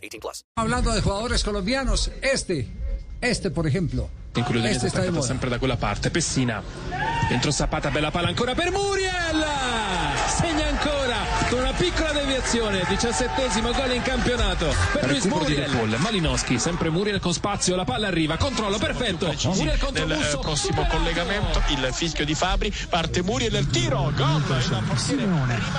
18 plus. Hablando de jugadores colombianos, este, este por ejemplo. in quello Este sta attaccato sempre da quella parte Pessina dentro Zapata bella palla ancora per Muriel segna ancora con una piccola deviazione diciassettesimo gol in campionato per Luis Muriel Paul. Malinowski sempre Muriel con spazio la palla arriva controllo perfetto Muriel contro Nel eh, Musso prossimo supera. collegamento il fischio di Fabri parte Muriel il tiro gol il portiere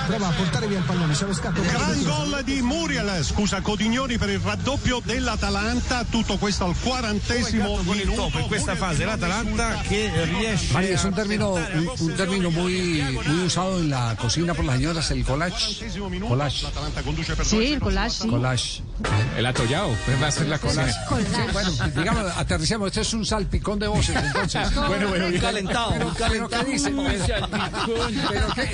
prova a portare via il pallone, c'è lo scatto Gran gol di Muriel, scusa Codignoni per il raddoppio dell'Atalanta, tutto questo al quarantesimo minuto. in questa fase l'Atalanta che riesce María, es a un término, un, un término muy, muy usado en la cocina por las señoras, el collage. Quarantesimo minuto, Collage. l'Atalanta conduce per Sí, 2-0 el collage, sí. Collage. el atollado va a ser la cosa Bueno, digamos, aterricemos, este es un salpicón de voces, entonces. bueno, bueno, bien. calentado, Pero, pero ¿qué dice? Pero ¿qué,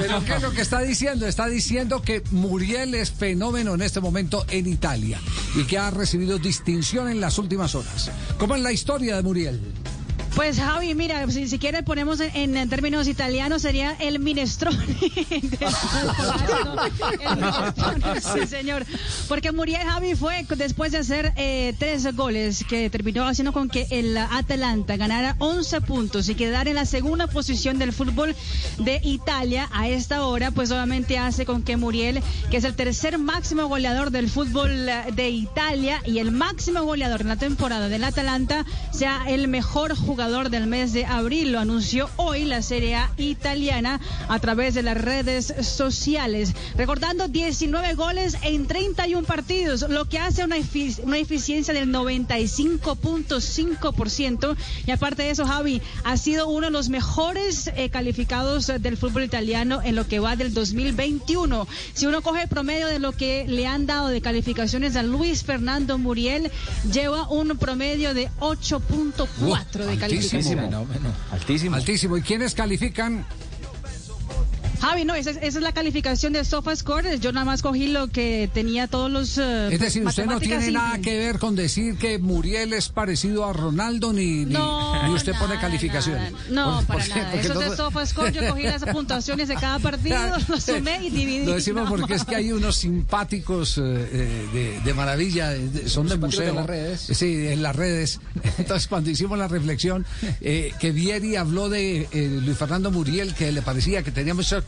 pero ¿qué es lo que está diciendo? Está diciendo que Muriel es fenómeno en este momento en Italia y que ha recibido distinción en las últimas horas. ¿Cómo es la historia de Muriel? Pues Javi, mira, si, si quieres ponemos en, términos italianos sería el minestrone. sí, señor. Porque Muriel Javi fue después de hacer eh, tres goles que terminó haciendo con que el Atalanta ganara 11 puntos y quedara en la segunda posición del fútbol de Italia a esta hora, pues obviamente hace con que Muriel, que es el tercer máximo goleador del fútbol de Italia y el máximo goleador en la temporada del Atalanta, sea el mejor jugador del mes de abril. Lo anunció hoy la Serie A italiana a través de las redes sociales. Recordando 19 goles en 31 partidos, lo que hace una, efi- una eficiencia del 95.5%. Y aparte de eso, Javi, ha sido uno de los mejores eh, calificados del fútbol italiano en lo que va del 2021. Si uno coge el promedio de lo que le han dado de calificaciones a Luis Fernando Muriel, lleva un promedio de 8.4 de calificación. Altísimo. Altísimo. ¿Y quiénes califican? Javi, no, esa es, esa es la calificación de SofaScore. Yo nada más cogí lo que tenía todos los. eh, Es decir, usted no tiene nada que ver con decir que Muriel es parecido a Ronaldo ni, ni, No, ni usted pone nada, calificaciones. nada. No, ¿Por- para por nada. Eso es de SofaScore. Yo cogí las puntuaciones de cada partido, lo sumé y dividí. Lo decimos porque es que hay unos simpáticos eh, eh, de, de maravilla, eh, de- son de museo. en las redes. Sí, en las redes. Entonces, cuando hicimos la reflexión, eh, que Vieri habló de eh, Luis Fernando Muriel, que le parecía que tenía muchas